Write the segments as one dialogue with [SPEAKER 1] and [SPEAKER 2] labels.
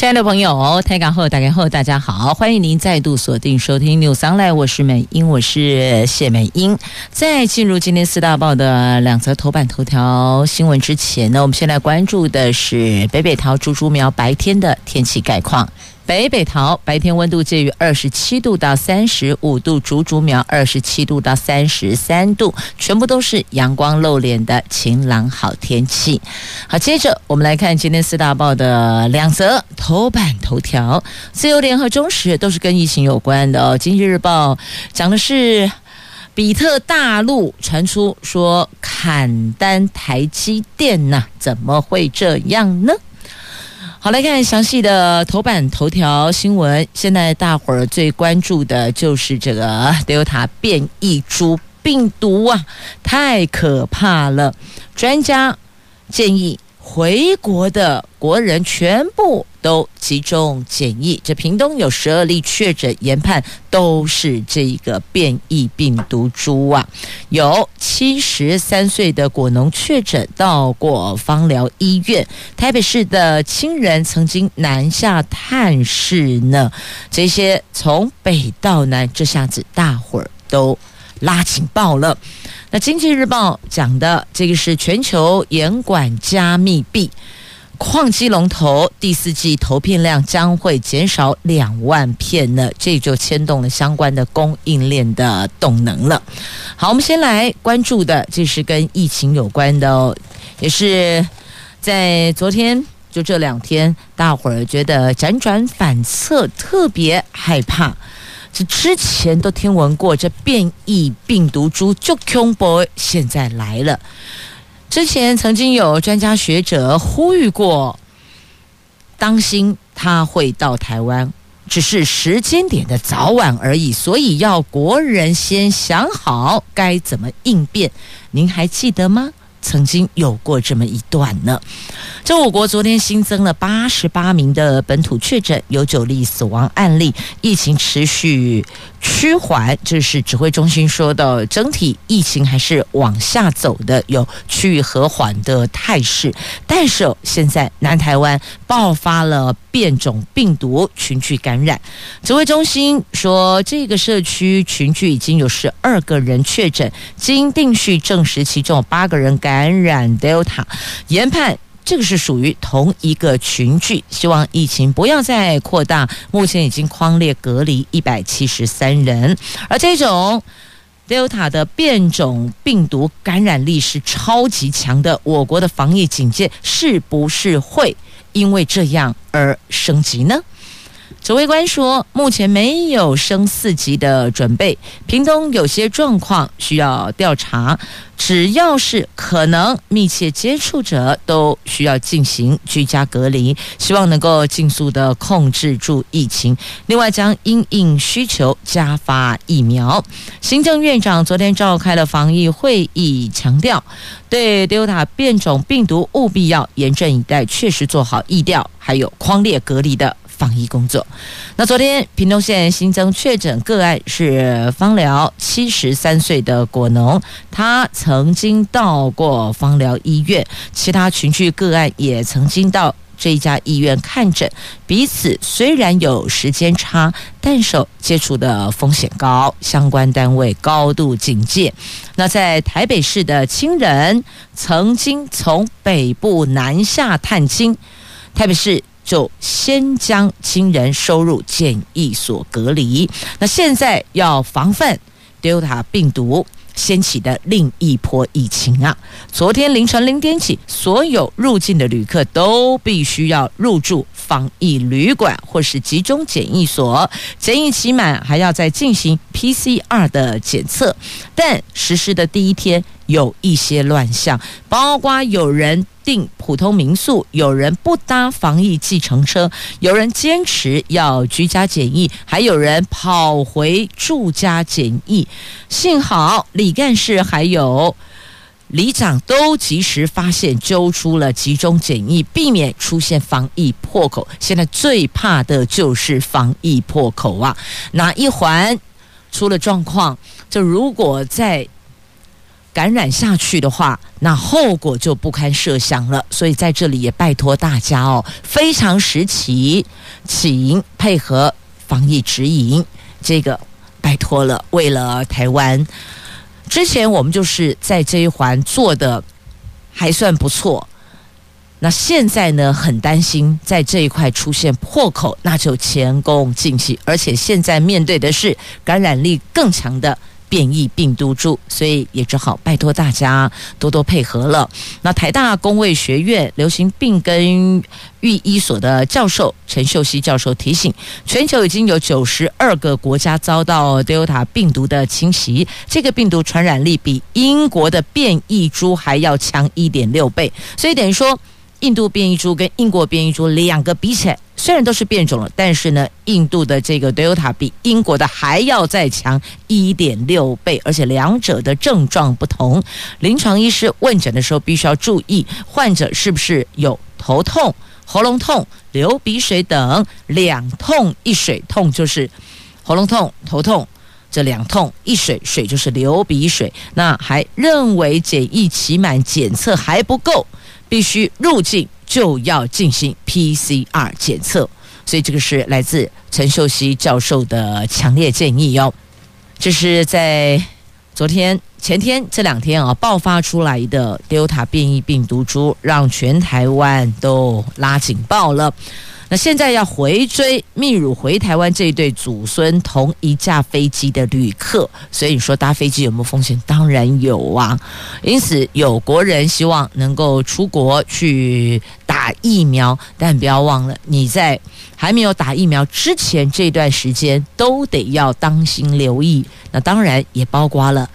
[SPEAKER 1] 亲爱的朋友，台港后大家好，大家好，欢迎您再度锁定收听 News Online，我是美英，我是谢美英。在进入今天四大报的两则头版头条新闻之前呢，我们先来关注的是北北桃猪猪苗白天的天气概况。北北桃白天温度介于二十七度到三十五度，竹竹苗二十七度到三十三度，全部都是阳光露脸的晴朗好天气。好，接着我们来看今天四大报的两则头版头条，自由联合中时都是跟疫情有关的哦。经济日报讲的是比特大陆传出说砍单台积电呐、怎么会这样呢？好，来看详细的头版头条新闻。现在大伙儿最关注的就是这个 Delta 变异株病毒啊，太可怕了。专家建议。回国的国人全部都集中检疫，这屏东有十二例确诊，研判都是这个变异病毒株啊。有七十三岁的果农确诊到过芳疗医院，台北市的亲人曾经南下探视呢。这些从北到南，这下子大伙儿都拉警报了。那《经济日报》讲的这个是全球严管加密币，矿机龙头第四季投片量将会减少两万片呢，这就牵动了相关的供应链的动能了。好，我们先来关注的，这是跟疫情有关的哦，也是在昨天就这两天，大伙儿觉得辗转反侧，特别害怕。这之前都听闻过，这变异病毒株就恐怖，现在来了。之前曾经有专家学者呼吁过，当心他会到台湾，只是时间点的早晚而已，所以要国人先想好该怎么应变。您还记得吗？曾经有过这么一段呢。这我国昨天新增了八十八名的本土确诊，有九例死亡案例，疫情持续趋缓，就是指挥中心说的。整体疫情还是往下走的，有趋于和缓的态势。但是现在南台湾爆发了变种病毒群聚感染，指挥中心说这个社区群聚已经有十二个人确诊，经定序证实其中有八个人感染 Delta，研判。这个是属于同一个群聚，希望疫情不要再扩大。目前已经框列隔离一百七十三人，而这种 Delta 的变种病毒感染力是超级强的，我国的防疫警戒是不是会因为这样而升级呢？指挥官说，目前没有升四级的准备。屏东有些状况需要调查，只要是可能密切接触者，都需要进行居家隔离，希望能够尽速的控制住疫情。另外，将因应需求加发疫苗。行政院长昨天召开了防疫会议，强调对 Delta 变种病毒务必要严阵以待，确实做好疫调，还有框列隔离的。防疫工作。那昨天屏东县新增确诊个案是方疗七十三岁的果农，他曾经到过方疗医院，其他群聚个案也曾经到这家医院看诊，彼此虽然有时间差，但手接触的风险高，相关单位高度警戒。那在台北市的亲人曾经从北部南下探亲，台北市。就先将亲人收入检疫所隔离。那现在要防范 Delta 病毒掀起的另一波疫情啊！昨天凌晨零点起，所有入境的旅客都必须要入住防疫旅馆或是集中检疫所，检疫期满还要再进行 PCR 的检测。但实施的第一天有一些乱象，包括有人。订普通民宿，有人不搭防疫计程车，有人坚持要居家检疫，还有人跑回住家检疫。幸好李干事还有里长都及时发现，揪出了集中检疫，避免出现防疫破口。现在最怕的就是防疫破口啊！哪一环出了状况，就如果在感染下去的话，那后果就不堪设想了。所以在这里也拜托大家哦，非常时期，请配合防疫指引，这个拜托了。为了台湾。之前我们就是在这一环做的还算不错，那现在呢，很担心在这一块出现破口，那就前功尽弃，而且现在面对的是感染力更强的。变异病毒株，所以也只好拜托大家多多配合了。那台大公卫学院流行病跟预医所的教授陈秀熙教授提醒，全球已经有九十二个国家遭到 Delta 病毒的侵袭，这个病毒传染力比英国的变异株还要强一点六倍，所以等于说。印度变异株跟英国变异株两个比起来，虽然都是变种了，但是呢，印度的这个 Delta 比英国的还要再强一点六倍，而且两者的症状不同。临床医师问诊的时候，必须要注意患者是不是有头痛、喉咙痛、流鼻水等两痛一水。痛就是喉咙痛、头痛，这两痛一水，水就是流鼻水。那还认为检疫期满检测还不够。必须入境就要进行 PCR 检测，所以这个是来自陈秀熙教授的强烈建议哟。这是在昨天、前天这两天啊爆发出来的 Delta 变异病毒株，让全台湾都拉警报了。那现在要回追秘鲁回台湾这一对祖孙同一架飞机的旅客，所以你说搭飞机有没有风险？当然有啊。因此有国人希望能够出国去打疫苗，但不要忘了你在还没有打疫苗之前这段时间都得要当心留意。那当然也包括了。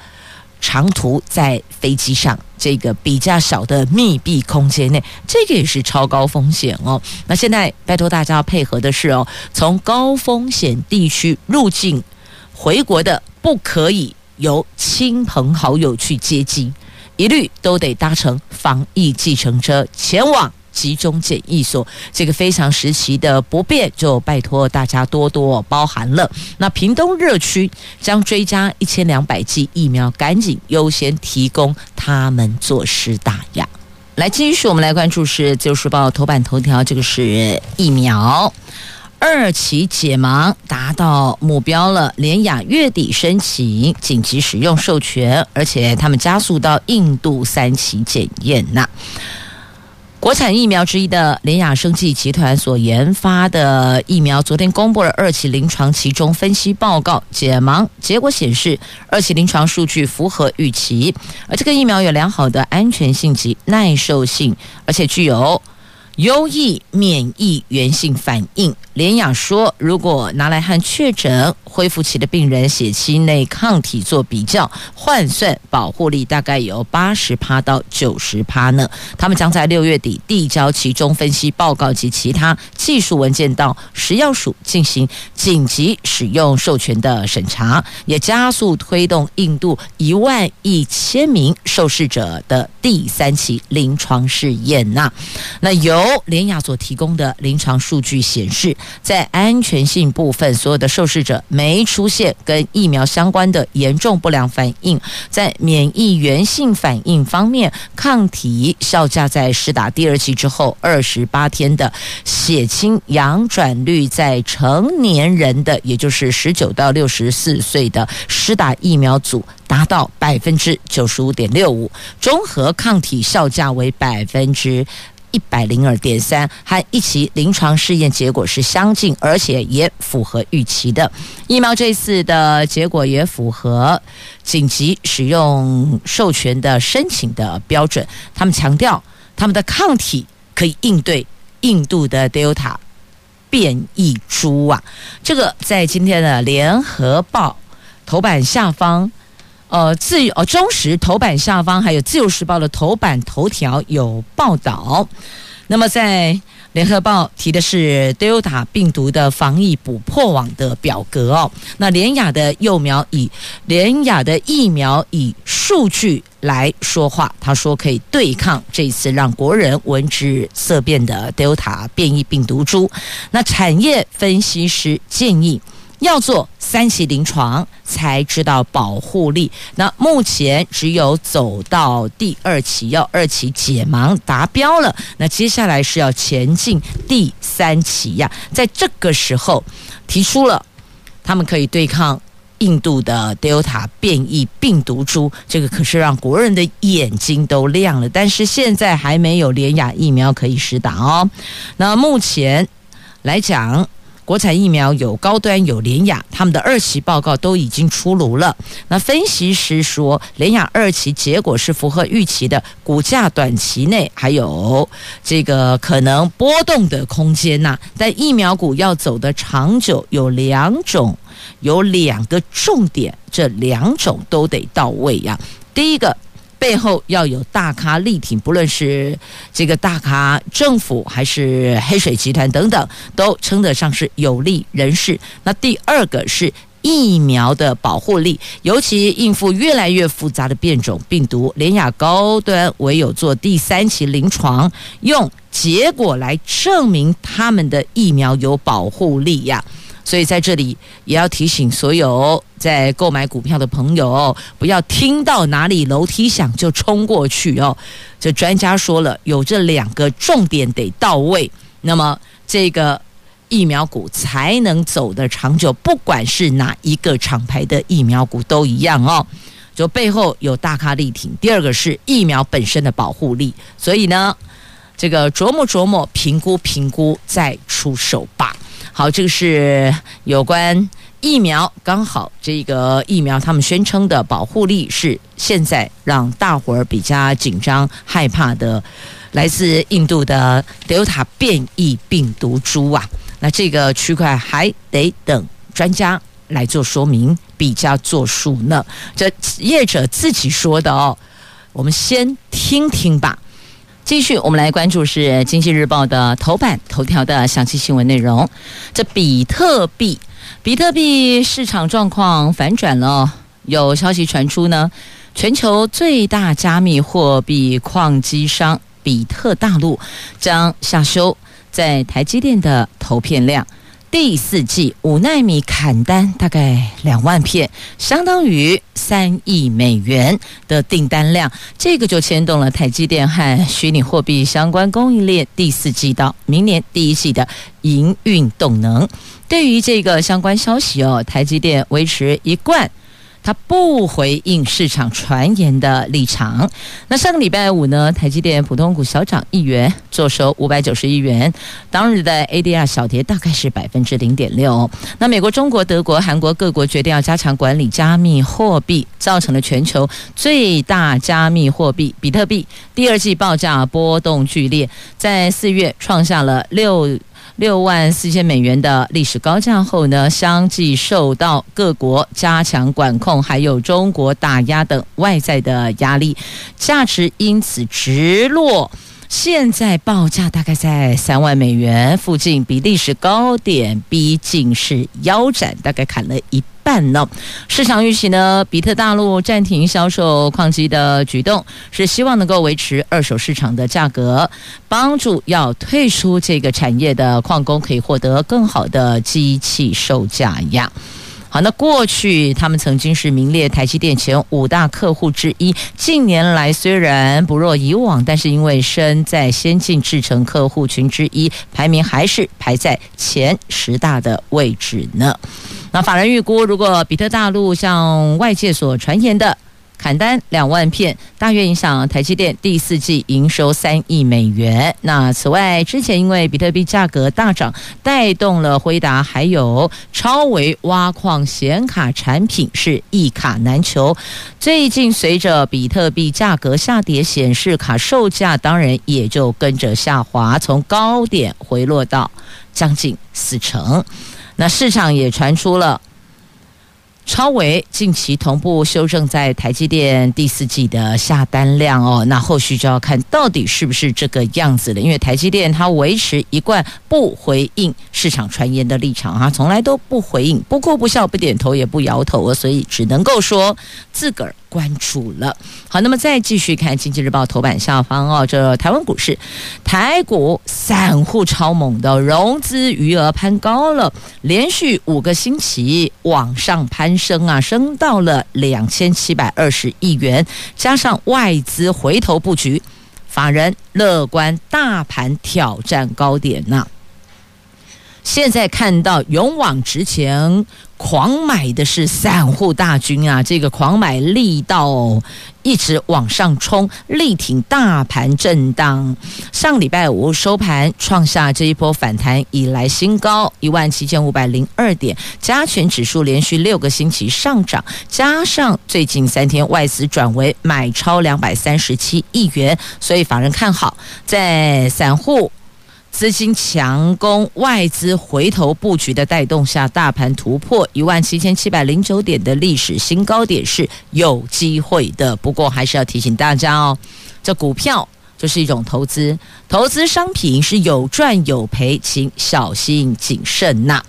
[SPEAKER 1] 长途在飞机上，这个比较小的密闭空间内，这个也是超高风险哦。那现在拜托大家要配合的是哦，从高风险地区入境回国的，不可以由亲朋好友去接机，一律都得搭乘防疫计程车前往。集中检疫所，这个非常时期的不便，就拜托大家多多包涵了。那屏东热区将追加一千两百剂疫苗，赶紧优先提供他们做施打呀。来，继续我们来关注是《自由时报》头版头条，这个是疫苗二期解盲达到目标了，联雅月底申请紧急使用授权，而且他们加速到印度三期检验呐。国产疫苗之一的联雅生技集团所研发的疫苗，昨天公布了二期临床其中分析报告，解盲结果显示，二期临床数据符合预期，而这个疫苗有良好的安全性及耐受性，而且具有优异免疫原性反应。联雅说，如果拿来和确诊恢复期的病人血清内抗体做比较，换算保护力大概有八十趴到九十趴呢。他们将在六月底递交其中分析报告及其他技术文件到食药署进行紧急使用授权的审查，也加速推动印度一万一千名受试者的第三期临床试验呐。那由联亚所提供的临床数据显示。在安全性部分，所有的受试者没没出现跟疫苗相关的严重不良反应。在免疫原性反应方面，抗体效价在施打第二剂之后二十八天的血清阳转率，在成年人的，也就是十九到六十四岁的施打疫苗组达到百分之九十五点六五，综合抗体效价为百分之。一百零二点三，和一期临床试验结果是相近，而且也符合预期的。疫苗这次的结果也符合紧急使用授权的申请的标准。他们强调，他们的抗体可以应对印度的 Delta 变异株啊。这个在今天的联合报头版下方。呃，自由呃，中时头版下方还有自由时报的头版头条有报道。那么在联合报提的是 Delta 病毒的防疫补破网的表格哦。那联雅的幼苗以联雅的疫苗以数据来说话，他说可以对抗这次让国人闻之色变的 Delta 变异病毒株。那产业分析师建议。要做三期临床才知道保护力。那目前只有走到第二期，要二期解盲达标了。那接下来是要前进第三期呀。在这个时候提出了，他们可以对抗印度的 Delta 变异病毒株，这个可是让国人的眼睛都亮了。但是现在还没有联雅疫苗可以施打哦。那目前来讲。国产疫苗有高端有联雅，他们的二期报告都已经出炉了。那分析师说，联雅二期结果是符合预期的，股价短期内还有这个可能波动的空间呐。但疫苗股要走得长久，有两种，有两个重点，这两种都得到位呀。第一个。背后要有大咖力挺，不论是这个大咖政府还是黑水集团等等，都称得上是有力人士。那第二个是疫苗的保护力，尤其应付越来越复杂的变种病毒，联亚高端唯有做第三期临床，用结果来证明他们的疫苗有保护力呀。所以在这里也要提醒所有在购买股票的朋友，不要听到哪里楼梯响就冲过去哦。这专家说了，有这两个重点得到位，那么这个疫苗股才能走得长久。不管是哪一个厂牌的疫苗股都一样哦，就背后有大咖力挺。第二个是疫苗本身的保护力，所以呢，这个琢磨琢磨，评估评估，再出手吧。好，这个是有关疫苗，刚好这个疫苗他们宣称的保护力是现在让大伙儿比较紧张害怕的，来自印度的德尔塔变异病毒株啊。那这个区块还得等专家来做说明，比较作数呢。这业者自己说的哦，我们先听听吧。继续，我们来关注是《经济日报》的头版头条的详细新闻内容。这比特币，比特币市场状况反转了。有消息传出呢，全球最大加密货币矿机商比特大陆将下修在台积电的投片量。第四季五纳米砍单大概两万片，相当于三亿美元的订单量，这个就牵动了台积电和虚拟货币相关供应链第四季到明年第一季的营运动能。对于这个相关消息哦，台积电维持一贯。他不回应市场传言的立场。那上个礼拜五呢，台积电普通股小涨一元，坐收五百九十一元。当日的 ADR 小跌大概是百分之零点六。那美国、中国、德国、韩国各国决定要加强管理加密货币，造成了全球最大加密货币比特币第二季报价波动剧烈，在四月创下了六。六万四千美元的历史高价后呢，相继受到各国加强管控，还有中国打压等外在的压力，价值因此直落。现在报价大概在三万美元附近，比历史高点逼近是腰斩，大概砍了一半呢。市场预期呢，比特大陆暂停销售矿机的举动，是希望能够维持二手市场的价格，帮助要退出这个产业的矿工可以获得更好的机器售价呀。好，那过去他们曾经是名列台积电前五大客户之一。近年来虽然不若以往，但是因为身在先进制程客户群之一，排名还是排在前十大的位置呢。那法人预估，如果比特大陆像外界所传言的，砍单两万片，大约影响台积电第四季营收三亿美元。那此外，之前因为比特币价格大涨，带动了辉达还有超维挖矿显卡产品是一卡难求。最近随着比特币价格下跌，显示卡售价当然也就跟着下滑，从高点回落到将近四成。那市场也传出了。超维近期同步修正在台积电第四季的下单量哦，那后续就要看到底是不是这个样子了。因为台积电它维持一贯不回应市场传言的立场啊，从来都不回应，不哭不笑不点头也不摇头，所以只能够说自个儿。关注了，好，那么再继续看《经济日报》头版下方哦，这台湾股市，台股散户超猛的融资余额攀高了，连续五个星期往上攀升啊，升到了两千七百二十亿元，加上外资回头布局，法人乐观大盘挑战高点呐、现在看到勇往直前、狂买的是散户大军啊！这个狂买力道一直往上冲，力挺大盘震荡。上礼拜五收盘创下这一波反弹以来新高，一万七千五百零二点，加权指数连续六个星期上涨，加上最近三天外资转为买超两百三十七亿元，所以法人看好在散户。资金强攻，外资回头布局的带动下，大盘突破一万七千七百零九点的历史新高点是有机会的。不过还是要提醒大家哦，这股票就是一种投资，投资商品是有赚有赔，请小心谨慎呐。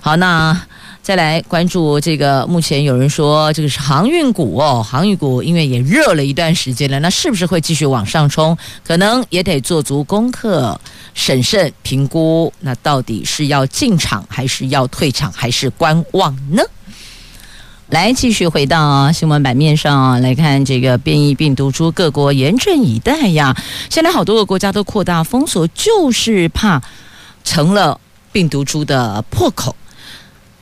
[SPEAKER 1] 好，那。再来关注这个，目前有人说这个是航运股哦，航运股因为也热了一段时间了，那是不是会继续往上冲？可能也得做足功课，审慎评估，那到底是要进场还是要退场还是观望呢？来，继续回到新闻版面上来看这个变异病毒株，各国严阵以待呀。现在好多个国家都扩大封锁，就是怕成了病毒株的破口。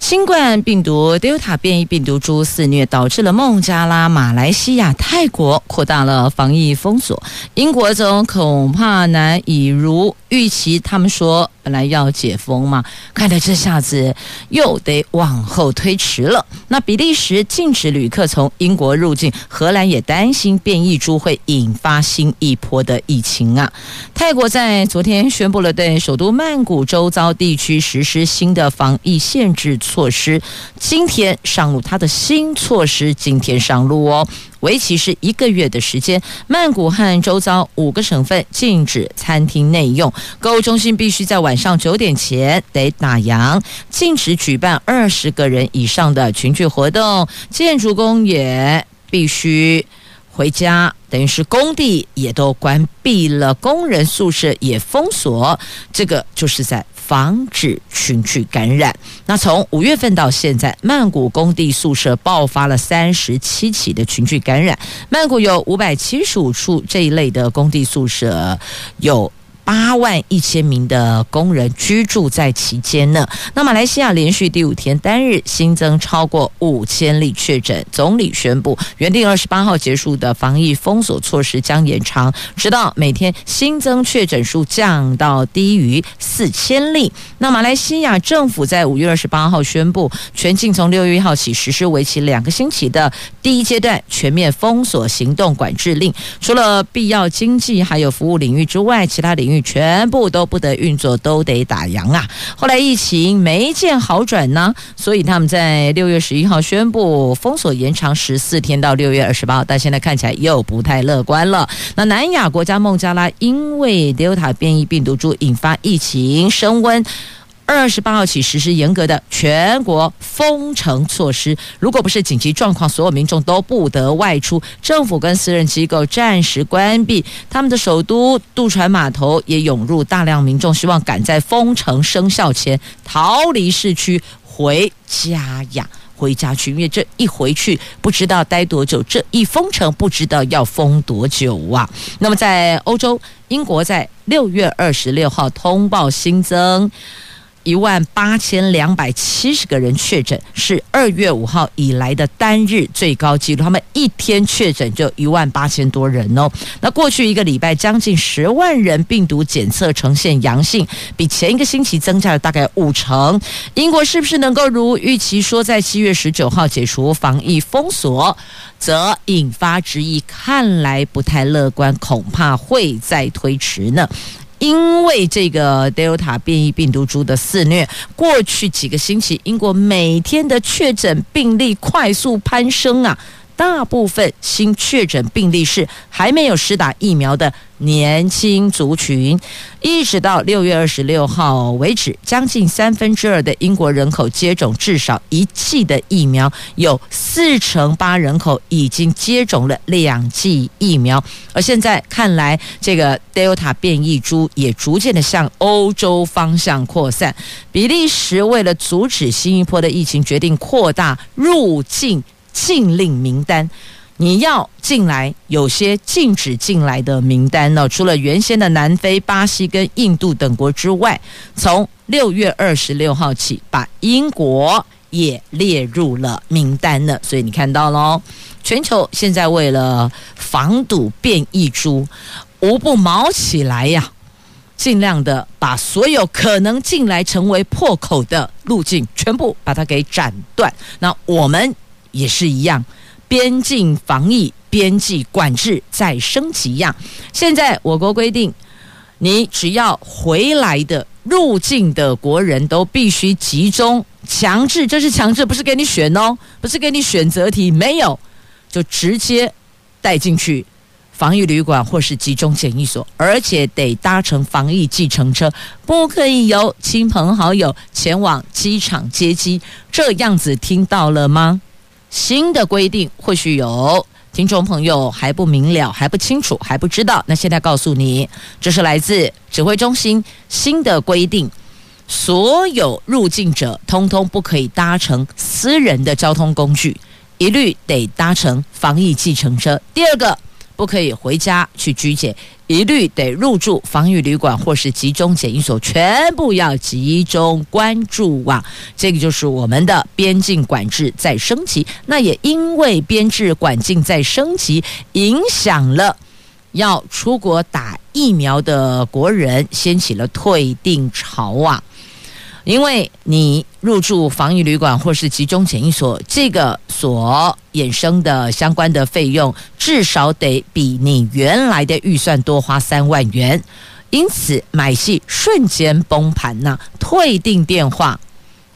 [SPEAKER 1] 新冠病毒 Delta 变异病毒株肆虐，导致了孟加拉、马来西亚、泰国扩大了防疫封锁。英国总恐怕难以如预期，他们说。本来要解封嘛，看来这下子又得往后推迟了。那比利时禁止旅客从英国入境，荷兰也担心变异株会引发新一波的疫情啊。泰国在昨天宣布了对首都曼谷周遭地区实施新的防疫限制措施，今天上路，它的新措施今天上路哦。为期是一个月的时间，曼谷和周遭五个省份禁止餐厅内用，购物中心必须在晚上九点前得打烊，禁止举办二十个人以上的群聚活动，建筑工也必须回家，等于是工地也都关闭了，工人宿舍也封锁，这个就是在。防止群聚感染。那从五月份到现在，曼谷工地宿舍爆发了三十七起的群聚感染。曼谷有五百七十五处这一类的工地宿舍，有。八万一千名的工人居住在其间呢。那马来西亚连续第五天单日新增超过五千例确诊，总理宣布原定二十八号结束的防疫封锁措施将延长，直到每天新增确诊数降到低于四千例。那马来西亚政府在五月二十八号宣布，全境从六月一号起实施为期两个星期的第一阶段全面封锁行动管制令，除了必要经济还有服务领域之外，其他领域。全部都不得运作，都得打烊啊！后来疫情没见好转呢，所以他们在六月十一号宣布封锁延长十四天到六月二十八号，但现在看起来又不太乐观了。那南亚国家孟加拉因为 Delta 变异病毒株引发疫情升温。二十八号起实施严格的全国封城措施，如果不是紧急状况，所有民众都不得外出。政府跟私人机构暂时关闭他们的首都渡船码头，也涌入大量民众，希望赶在封城生效前逃离市区回家呀，回家去。因为这一回去不知道待多久，这一封城不知道要封多久啊。那么在欧洲，英国在六月二十六号通报新增。一万八千两百七十个人确诊，是二月五号以来的单日最高纪录。他们一天确诊就一万八千多人哦。那过去一个礼拜，将近十万人病毒检测呈现阳性，比前一个星期增加了大概五成。英国是不是能够如预期说，在七月十九号解除防疫封锁，则引发质疑，看来不太乐观，恐怕会再推迟呢？因为这个 Delta 变异病毒株的肆虐，过去几个星期，英国每天的确诊病例快速攀升啊。大部分新确诊病例是还没有施打疫苗的年轻族群，一直到六月二十六号为止，将近三分之二的英国人口接种至少一剂的疫苗，有四成八人口已经接种了两剂疫苗。而现在看来，这个 Delta 变异株也逐渐的向欧洲方向扩散。比利时为了阻止新一波的疫情，决定扩大入境。禁令名单，你要进来，有些禁止进来的名单呢。除了原先的南非、巴西跟印度等国之外，从六月二十六号起，把英国也列入了名单了。所以你看到喽，全球现在为了防堵变异株，无不卯起来呀，尽量的把所有可能进来成为破口的路径，全部把它给斩断。那我们。也是一样，边境防疫、边境管制再升级一样。现在我国规定，你只要回来的入境的国人都必须集中强制，这是强制，不是给你选哦，不是给你选择题，没有，就直接带进去防疫旅馆或是集中检疫所，而且得搭乘防疫计程车，不可以由亲朋好友前往机场接机。这样子听到了吗？新的规定或许有听众朋友还不明了、还不清楚、还不知道。那现在告诉你，这是来自指挥中心新的规定：所有入境者通通不可以搭乘私人的交通工具，一律得搭乘防疫计程车。第二个，不可以回家去居检。一律得入住防疫旅馆或是集中检疫所，全部要集中关注啊！这个就是我们的边境管制在升级。那也因为边境管制在升级，影响了要出国打疫苗的国人，掀起了退订潮啊！因为你入住防疫旅馆或是集中检疫所，这个所衍生的相关的费用，至少得比你原来的预算多花三万元，因此买戏瞬间崩盘呐！退订电话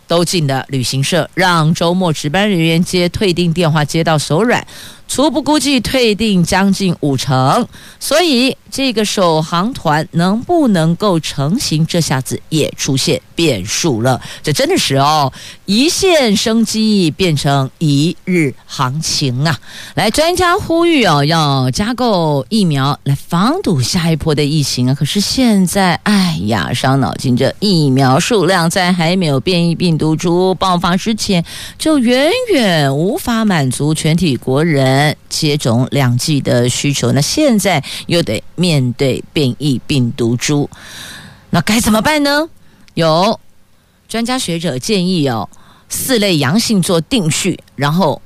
[SPEAKER 1] 都进了旅行社，让周末值班人员接退订电话接到手软。初步估计退订将近五成，所以这个首航团能不能够成行，这下子也出现变数了。这真的是哦，一线生机变成一日行情啊！来，专家呼吁哦，要加购疫苗来防堵下一波的疫情啊。可是现在，哎呀，伤脑筋，这疫苗数量在还没有变异病毒株爆发之前，就远远无法满足全体国人。接种两剂的需求，那现在又得面对变异病毒株，那该怎么办呢？有专家学者建议哦，四类阳性做定序，然后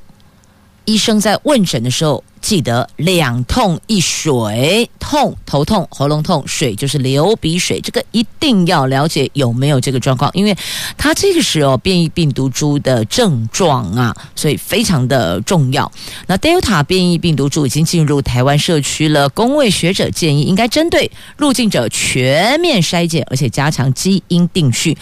[SPEAKER 1] 医生在问诊的时候。记得两痛一水，痛头痛、喉咙痛，水就是流鼻水，这个一定要了解有没有这个状况，因为它这个时候变异病毒株的症状啊，所以非常的重要。那 Delta 变异病毒株已经进入台湾社区了，公卫学者建议应该针对入境者全面筛检，而且加强基因定序。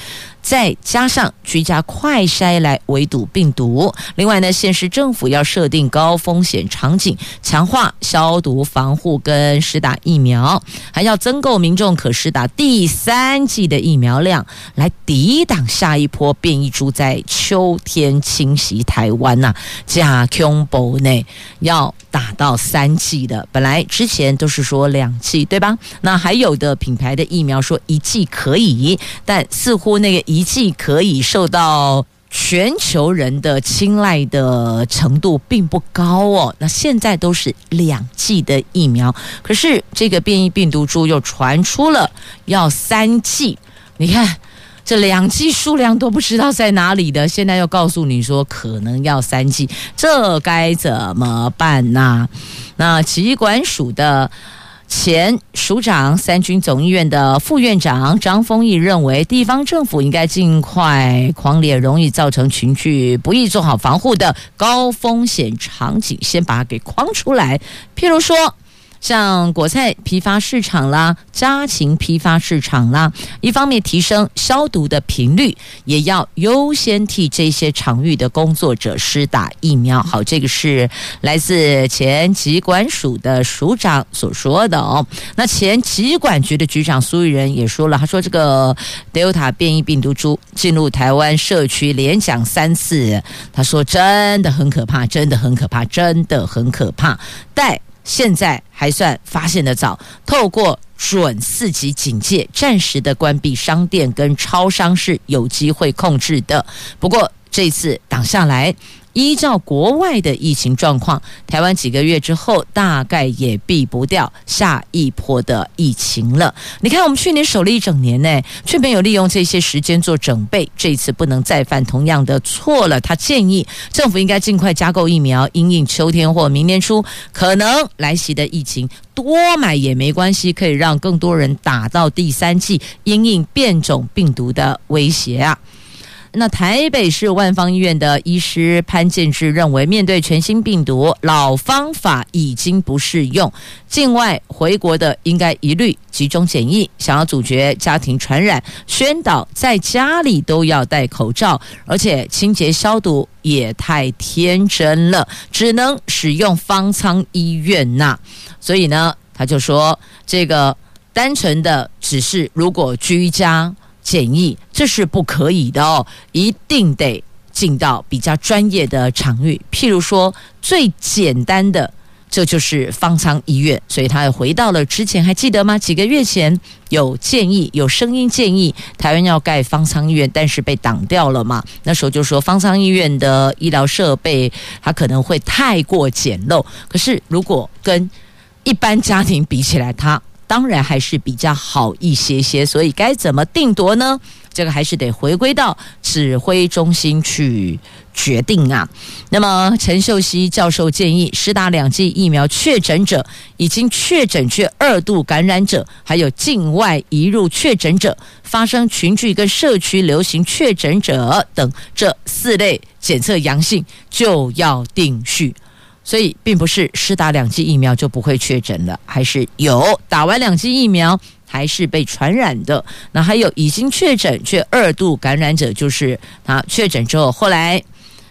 [SPEAKER 1] 再加上居家快筛来围堵病毒。另外呢，县市政府要设定高风险场景，强化消毒防护跟施打疫苗，还要增购民众可施打第三剂的疫苗量，来抵挡下一波变异株在秋天侵袭台湾呐。加恐怖呢，要打到三剂的，本来之前都是说两剂，对吧？那还有的品牌的疫苗说一剂可以，但似乎那个。一剂可以受到全球人的青睐的程度并不高哦。那现在都是两剂的疫苗，可是这个变异病毒株又传出了要三剂。你看这两剂数量都不知道在哪里的，现在又告诉你说可能要三剂，这该怎么办呢？那疾管署的。前署长、三军总医院的副院长张丰毅认为，地方政府应该尽快匡列容易造成群聚不易做好防护的高风险场景，先把它给框出来。譬如说，像果菜批发市场啦、家禽批发市场啦，一方面提升消毒的频率，也要优先替这些场域的工作者施打疫苗。好，这个是来自前疾管署的署长所说的哦。那前疾管局的局长苏育仁也说了，他说这个 Delta 变异病毒株进入台湾社区连讲三次，他说真的很可怕，真的很可怕，真的很可怕。但现在还算发现的早，透过准四级警戒，暂时的关闭商店跟超商是有机会控制的。不过这次挡下来。依照国外的疫情状况，台湾几个月之后大概也避不掉下一波的疫情了。你看，我们去年守了一整年呢，却没有利用这些时间做准备，这一次不能再犯同样的错了。他建议政府应该尽快加购疫苗，因应秋天或明年初可能来袭的疫情，多买也没关系，可以让更多人打到第三剂，因应变种病毒的威胁啊。那台北市万芳医院的医师潘建志认为，面对全新病毒，老方法已经不适用。境外回国的应该一律集中检疫。想要阻绝家庭传染，宣导在家里都要戴口罩，而且清洁消毒也太天真了，只能使用方舱医院呐。所以呢，他就说这个单纯的只是如果居家。检疫这是不可以的哦，一定得进到比较专业的场域，譬如说最简单的，这就是方舱医院。所以他又回到了之前，还记得吗？几个月前有建议，有声音建议台湾要盖方舱医院，但是被挡掉了嘛。那时候就说方舱医院的医疗设备它可能会太过简陋，可是如果跟一般家庭比起来，它当然还是比较好一些些，所以该怎么定夺呢？这个还是得回归到指挥中心去决定啊。那么陈秀熙教授建议，施打两剂疫苗确诊者、已经确诊却二度感染者，还有境外移入确诊者、发生群聚跟社区流行确诊者等这四类检测阳性，就要定序。所以，并不是施打两剂疫苗就不会确诊了，还是有打完两剂疫苗还是被传染的。那还有已经确诊却二度感染者，就是啊确诊之后，后来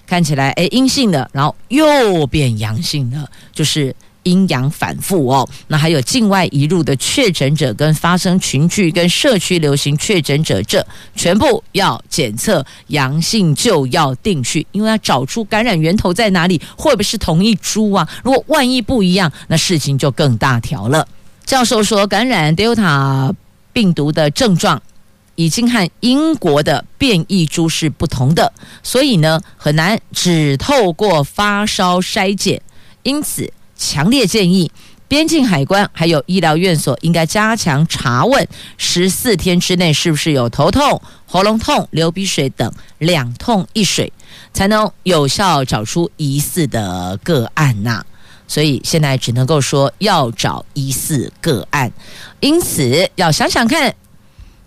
[SPEAKER 1] 看起来哎阴性的，然后又变阳性的，就是。阴阳反复哦，那还有境外移入的确诊者跟发生群聚跟社区流行确诊者，这全部要检测阳性就要定序，因为要找出感染源头在哪里，会不会是同一株啊？如果万一不一样，那事情就更大条了。教授说，感染 Delta 病毒的症状已经和英国的变异株是不同的，所以呢，很难只透过发烧筛检，因此。强烈建议边境海关还有医疗院所应该加强查问，十四天之内是不是有头痛、喉咙痛、流鼻水等两痛一水，才能有效找出疑似的个案呐。所以现在只能够说要找疑似个案，因此要想想看，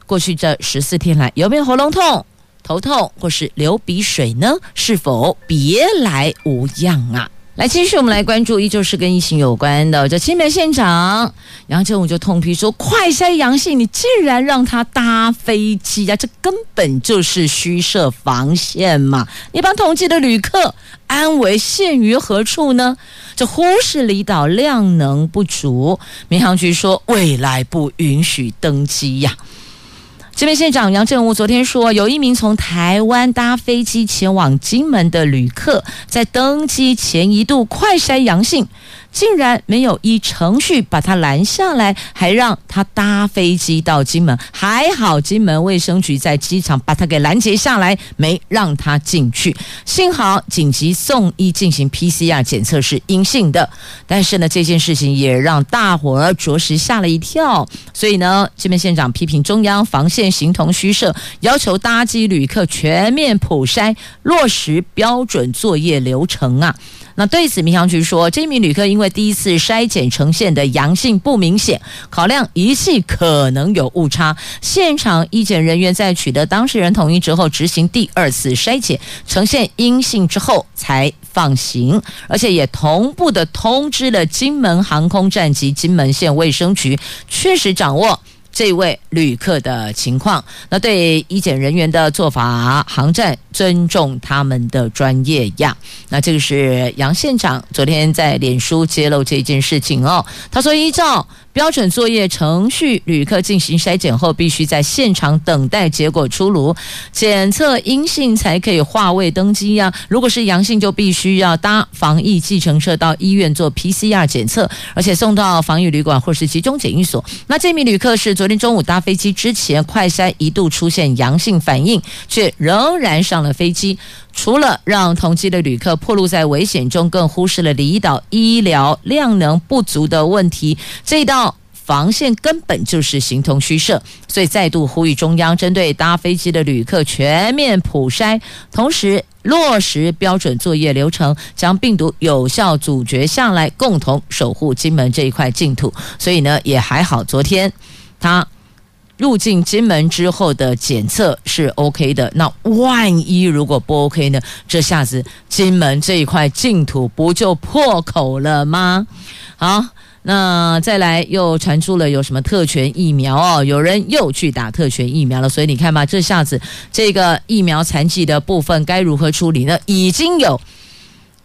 [SPEAKER 1] 过去这十四天来有没有喉咙痛、头痛或是流鼻水呢？是否别来无恙啊？来，继续我们来关注，依旧是跟疫情有关的。这清北县长杨政务就痛批说：“快筛阳性，你竟然让他搭飞机呀、这根本就是虚设防线嘛！你把统计的旅客安危陷于何处呢？这忽视离岛量能不足，民航局说未来不允许登机呀、”这边县长杨振武昨天说，有一名从台湾搭飞机前往金门的旅客，在登机前一度快筛阳性。竟然没有依程序把他拦下来，还让他搭飞机到金门。还好金门卫生局在机场把他给拦截下来，没让他进去。幸好紧急送医进行 PCR 检测是阴性的。但是呢，这件事情也让大伙儿着实吓了一跳。所以呢，金门县长批评中央防线形同虚设，要求搭机旅客全面普筛，落实标准作业流程啊。那对此，民航局说，这名旅客因为第一次筛检呈现的阳性不明显，考量仪器可能有误差，现场医检人员在取得当事人同意之后，执行第二次筛检，呈现阴性之后才放行，而且也同步的通知了金门航空站及金门县卫生局，确实掌握。这位旅客的情况，那对医检人员的做法，航站尊重他们的专业呀。那这个是杨县长昨天在脸书揭露这件事情哦。他说，依照标准作业程序，旅客进行筛检后，必须在现场等待结果出炉，检测阴性才可以划位登机呀。如果是阳性，就必须要搭防疫计程车到医院做 PCR 检测，而且送到防疫旅馆或是集中检疫所。那这名旅客是昨。昨天中午搭飞机之前，快筛一度出现阳性反应，却仍然上了飞机。除了让同机的旅客暴露在危险中，更忽视了离岛医疗量能不足的问题。这道防线根本就是形同虚设，所以再度呼吁中央针对搭飞机的旅客全面普筛，同时落实标准作业流程，将病毒有效阻绝下来，共同守护金门这一块净土。所以呢，也还好，昨天。他入境金门之后的检测是 OK 的，那万一如果不 OK 呢？这下子金门这一块净土不就破口了吗？好，那再来又传出了有什么特权疫苗哦，有人又去打特权疫苗了，所以你看吧，这下子这个疫苗残疾的部分该如何处理呢？已经有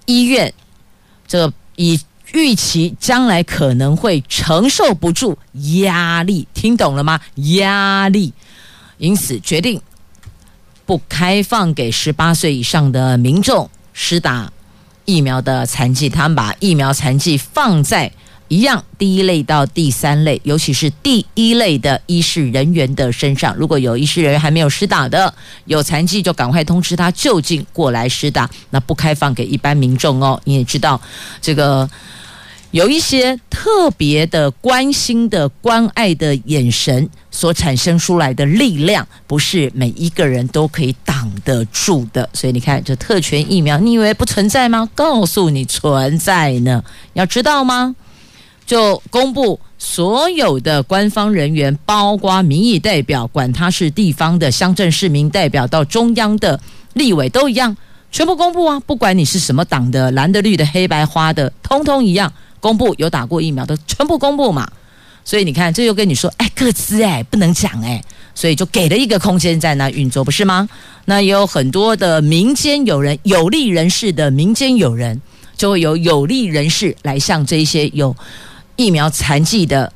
[SPEAKER 1] 医院这个以。预期将来可能会承受不住压力，听懂了吗？压力，因此决定不开放给十八岁以上的民众施打疫苗的残疾，他们把疫苗残疾放在一样第一类到第三类，尤其是第一类的医事人员的身上。如果有医事人员还没有施打的，有残疾就赶快通知他就近过来施打，那不开放给一般民众哦。你也知道这个。有一些特别的关心的、关爱的眼神所产生出来的力量，不是每一个人都可以挡得住的。所以你看，这特权疫苗，你以为不存在吗？告诉你存在呢，要知道吗？就公布所有的官方人员，包括民意代表，管他是地方的乡镇市民代表到中央的立委都一样，全部公布啊！不管你是什么党的，蓝的、绿的、黑白花的，通通一样。公布有打过疫苗的全部公布嘛，所以你看，这又跟你说，哎，各自哎不能讲哎，所以就给了一个空间在那运作，不是吗？那也有很多的民间友人、有利人士的民间友人，就会有有利人士来向这些有疫苗残疾的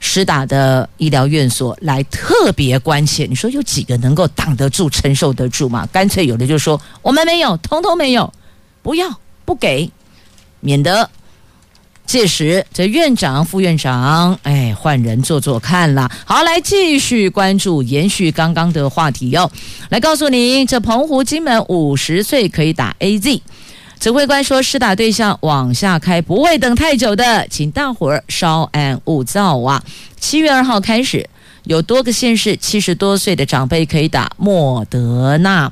[SPEAKER 1] 施打的医疗院所来特别关切。你说有几个能够挡得住、承受得住吗？干脆有的就说我们没有，通通没有，不要不给，免得。届时，这院长、副院长，哎，换人做做看啦。好，来继续关注，延续刚刚的话题哟。来告诉您，这澎湖、金门五十岁可以打 AZ。指挥官说，施打对象往下开，不会等太久的，请大伙儿稍安勿躁啊。七月二号开始，有多个县市七十多岁的长辈可以打莫德纳。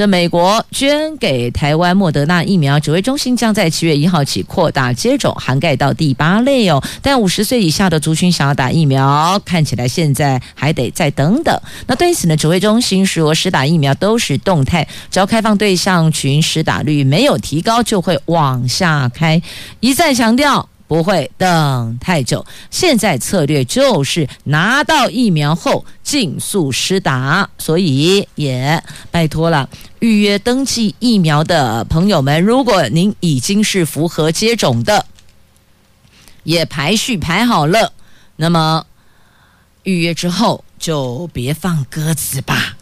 [SPEAKER 1] 这美国捐给台湾莫德纳疫苗指挥中心将在七月一号起扩大接种，涵盖到第八类哦。但五十岁以下的族群想要打疫苗，看起来现在还得再等等。那对此呢，指挥中心说，施打疫苗都是动态，只要开放对象群施打率没有提高，就会往下开。一再强调。不会等太久，现在策略就是拿到疫苗后尽速施打，所以也拜托了预约登记疫苗的朋友们，如果您已经是符合接种的，也排序排好了，那么预约之后就别放鸽子吧，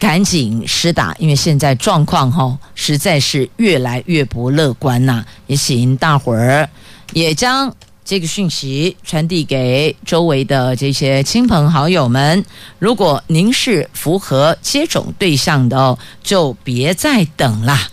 [SPEAKER 1] 赶紧施打，因为现在状况哈实在是越来越不乐观呐，也请大伙儿。也将这个讯息传递给周围的这些亲朋好友们。如果您是符合接种对象的哦，就别再等啦，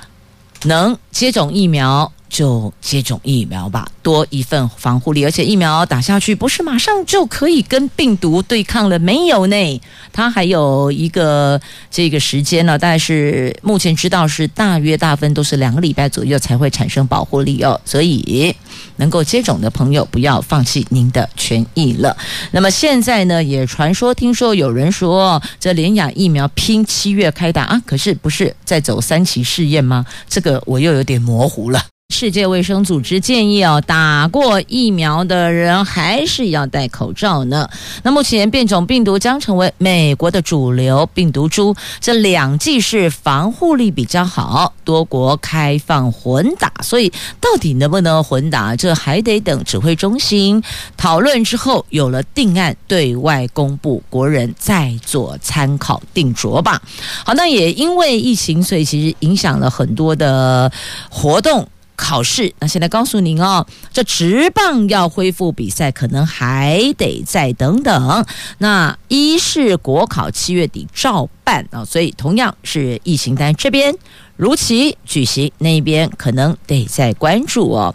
[SPEAKER 1] 能接种疫苗就接种疫苗吧，多一份防护力。而且疫苗打下去，不是马上就可以跟病毒对抗了，没有呢，它还有一个这个时间呢，大概是目前知道是大约大分都是两个礼拜左右才会产生保护力哦。所以能够接种的朋友，不要放弃您的权益了。那么现在呢，也传说听说有人说，这联亚疫苗拼七月开打啊，可是不是在走三期试验吗？这个我又有点模糊了。世界卫生组织建议哦，打过疫苗的人还是要戴口罩呢。那目前变种病毒将成为美国的主流病毒株，这两剂是防护力比较好，多国开放混打，所以到底能不能混打，这还得等指挥中心讨论之后有了定案，对外公布，国人再做参考定夺吧。好，那也因为疫情，所以其实影响了很多的活动。考试，那现在告诉您哦，这职棒要恢复比赛，可能还得再等等。那一是国考七月底照办啊，所以同样是疫情单这边。如期举行，那边可能得再关注哦。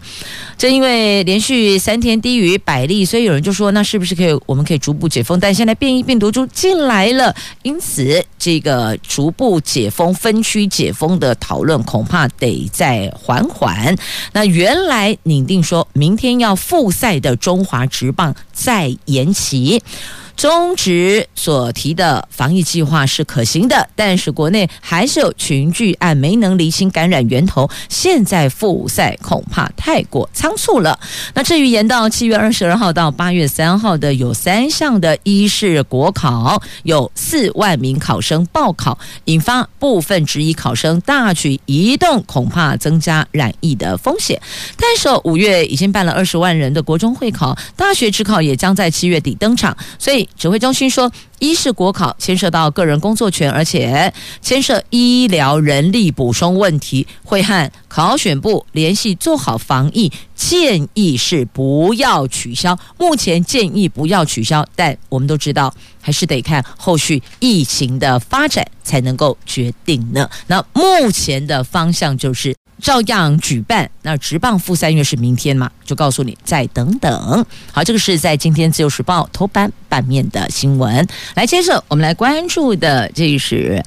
[SPEAKER 1] 正因为连续三天低于百例，所以有人就说，那是不是可以我们可以逐步解封？但现在变异病毒株进来了，因此这个逐步解封、分区解封的讨论恐怕得再缓缓。那原来拟定说明天要复赛的中华职棒再延期。中职所提的防疫计划是可行的，但是国内还是有群聚案没能厘清感染源头，现在复赛恐怕太过仓促了。那至于延到七月二十二号到八月三号的有三项的一是国考，有四万名考生报考，引发部分质疑考生大举移动，恐怕增加染疫的风险。但是五月已经办了二十万人的国中会考，大学指考也将在七月底登场，所以。指挥中心说，一是国考牵涉到个人工作权，而且牵涉医疗人力补充问题，会和考选部联系做好防疫，建议是不要取消。目前建议不要取消，但我们都知道，还是得看后续疫情的发展才能够决定呢。那目前的方向就是。照样举办，那直棒复赛月是明天嘛？就告诉你再等等。好，这个是在今天《自由时报》头版版面的新闻。来，接着我们来关注的，这是。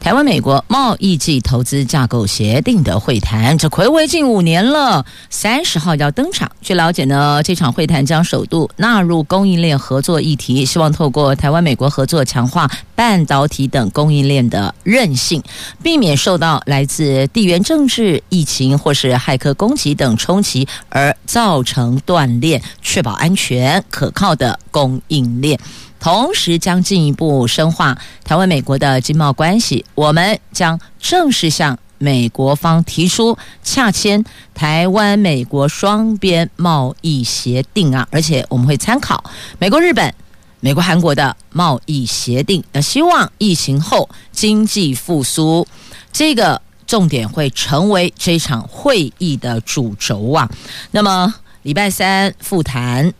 [SPEAKER 1] 台湾美国贸易暨投资架构协定的会谈，这睽违近五年了，三十号要登场。据了解呢，这场会谈将首度纳入供应链合作议题，希望透过台湾美国合作强化半导体等供应链的韧性，避免受到来自地缘政治、疫情或是骇客攻击等冲击而造成断裂，确保安全可靠的供应链。同时将进一步深化台湾美国的经贸关系，我们将正式向美国方提出洽签台湾美国双边贸易协定啊，而且我们会参考美国、日本、美国、韩国的贸易协定。那希望疫情后经济复苏，这个重点会成为这场会议的主轴啊。那么礼拜三复谈。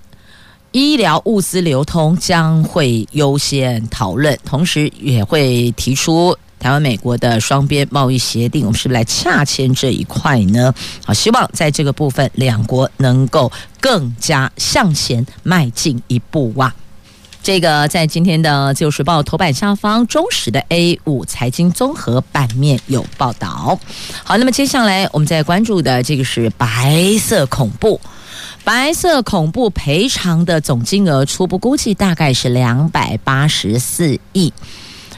[SPEAKER 1] 医疗物资流通将会优先讨论，同时也会提出台湾美国的双边贸易协定，我们是不是来洽签这一块呢？好，希望在这个部分两国能够更加向前迈进一步哇！这个在今天的《自由时报》头版下方，中时的 A 五财经综合版面有报道。好，那么接下来我们再关注的这个是白色恐怖。白色恐怖赔偿的总金额初步估计大概是两百八十四亿。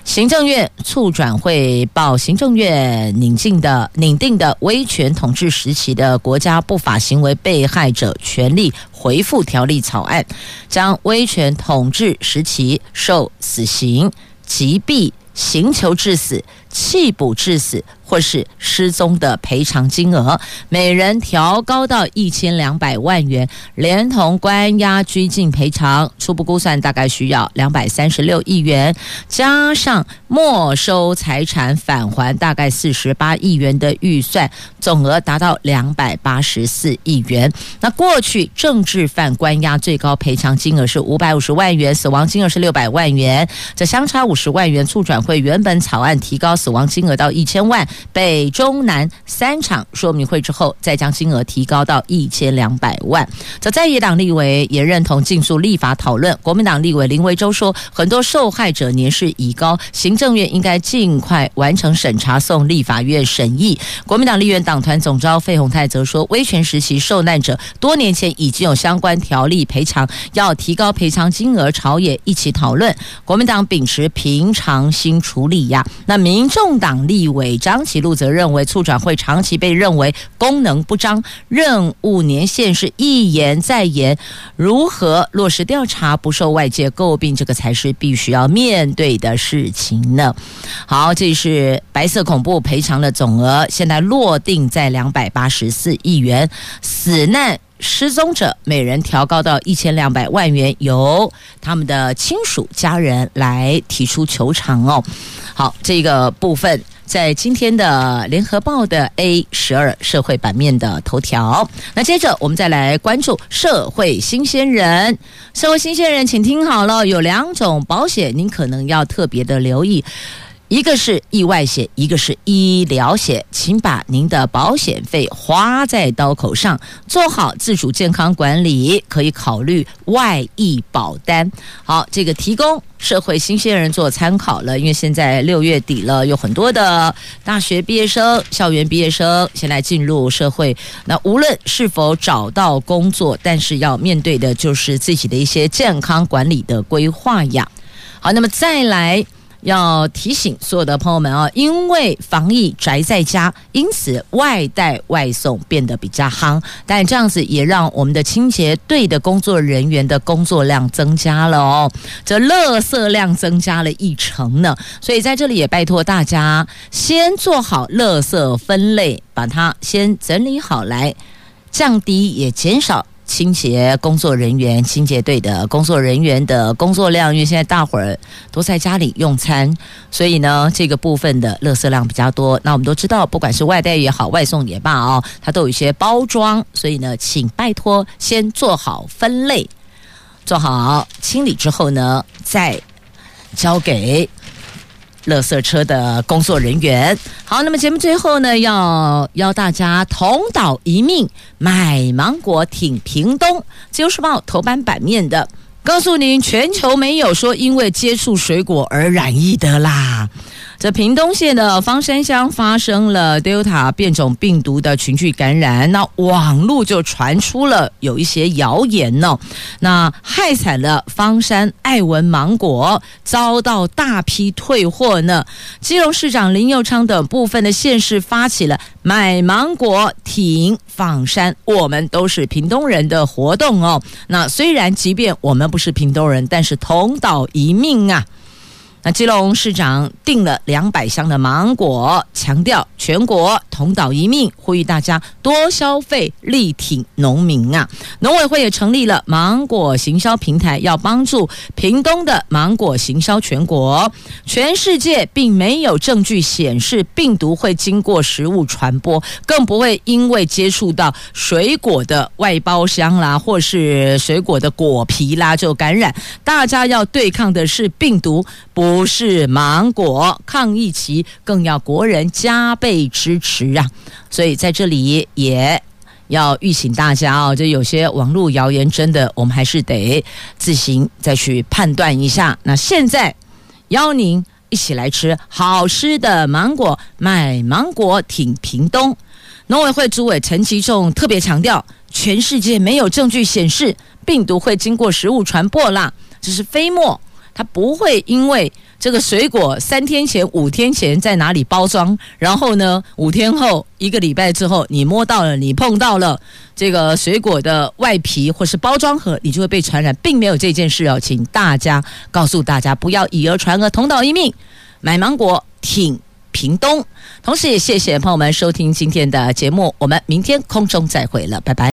[SPEAKER 1] 行政院促转会报行政院拟定的拟定的威权统治时期的国家不法行为被害者权利回复条例草案，将威权统治时期受死刑、击毙、刑求致死、弃捕致死。或是失踪的赔偿金额，每人调高到一千两百万元，连同关押拘禁赔偿，初步估算大概需要两百三十六亿元，加上没收财产返还大概四十八亿元的预算，总额达到两百八十四亿元。那过去政治犯关押最高赔偿金额是五百五十万元，死亡金额是六百万元，这相差五十万元。促转会原本草案提高死亡金额到一千万，北中南三场说明会之后，再将金额提高到一千两百万。这在野党立委也认同尽速立法讨论。国民党立委林维洲说，很多受害者年事已高，行政院应该尽快完成审查，送立法院审议。国民党立院党团总召费鸿泰则说，威权时期受难者多年前已经有相关条例赔偿，要提高赔偿金额，朝野一起讨论。国民党秉持平常心处理呀。那民众党立委张启禄则认为，促转会长期被认为功能不彰，任务年限是一延再延，如何落实调查不受外界诟病，这个才是必须要面对的事情呢。好，这是白色恐怖赔偿的总额，现在落定在两百八十四亿元，死难。失踪者每人调高到一千两百万元，由他们的亲属家人来提出求偿哦。好，这个部分在今天的联合报的 A 十二社会版面的头条。那接着我们再来关注社会新鲜人。社会新鲜人，请听好了，有两种保险，您可能要特别的留意。一个是意外险，一个是医疗险，请把您的保险费花在刀口上，做好自主健康管理，可以考虑外溢保单。好，这个提供社会新鲜人做参考了，因为现在六月底了，有很多的大学毕业生、校园毕业生现在进入社会，那无论是否找到工作，但是要面对的就是自己的一些健康管理的规划呀。好，那么再来。要提醒所有的朋友们啊，因为防疫宅在家，因此外带外送变得比较夯。但这样子也让我们的清洁队的工作人员的工作量增加了哦，这垃圾量增加了一成呢。所以在这里也拜托大家，先做好垃圾分类，把它先整理好来，降低也减少。清洁工作人员、清洁队的工作人员的工作量，因为现在大伙儿都在家里用餐，所以呢，这个部分的垃圾量比较多。那我们都知道，不管是外带也好，外送也罢哦，它都有一些包装，所以呢，请拜托先做好分类，做好清理之后呢，再交给。乐色车的工作人员，好，那么节目最后呢，要邀大家同岛一命，买芒果挺屏东。自由时报头版版面的，告诉您，全球没有说因为接触水果而染疫的啦。这屏东县的方山乡发生了 Delta 变种病毒的群聚感染，那网络就传出了有一些谣言呢，那害惨了方山爱文芒果，遭到大批退货呢。基隆市长林佑昌等部分的县市发起了买芒果挺枋山，我们都是屏东人的活动哦。那虽然即便我们不是屏东人，但是同岛一命啊。那基隆市长订了两百箱的芒果，强调全国同岛一命，呼吁大家多消费，力挺农民啊！农委会也成立了芒果行销平台，要帮助屏东的芒果行销全国。全世界并没有证据显示病毒会经过食物传播，更不会因为接触到水果的外包装啦，或是水果的果皮啦就感染。大家要对抗的是病毒，不。不是芒果抗疫期，更要国人加倍支持啊！所以在这里也要预请大家啊，就有些网络谣言，真的我们还是得自行再去判断一下。那现在邀您一起来吃好吃的芒果，买芒果挺屏东。农委会主委陈其仲特别强调，全世界没有证据显示病毒会经过食物传播啦，这是飞沫，它不会因为。这个水果三天前、五天前在哪里包装？然后呢，五天后、一个礼拜之后，你摸到了，你碰到了这个水果的外皮或是包装盒，你就会被传染，并没有这件事哦，请大家告诉大家，不要以讹传讹，同道一命，买芒果挺屏东。同时也谢谢朋友们收听今天的节目，我们明天空中再会了，拜拜。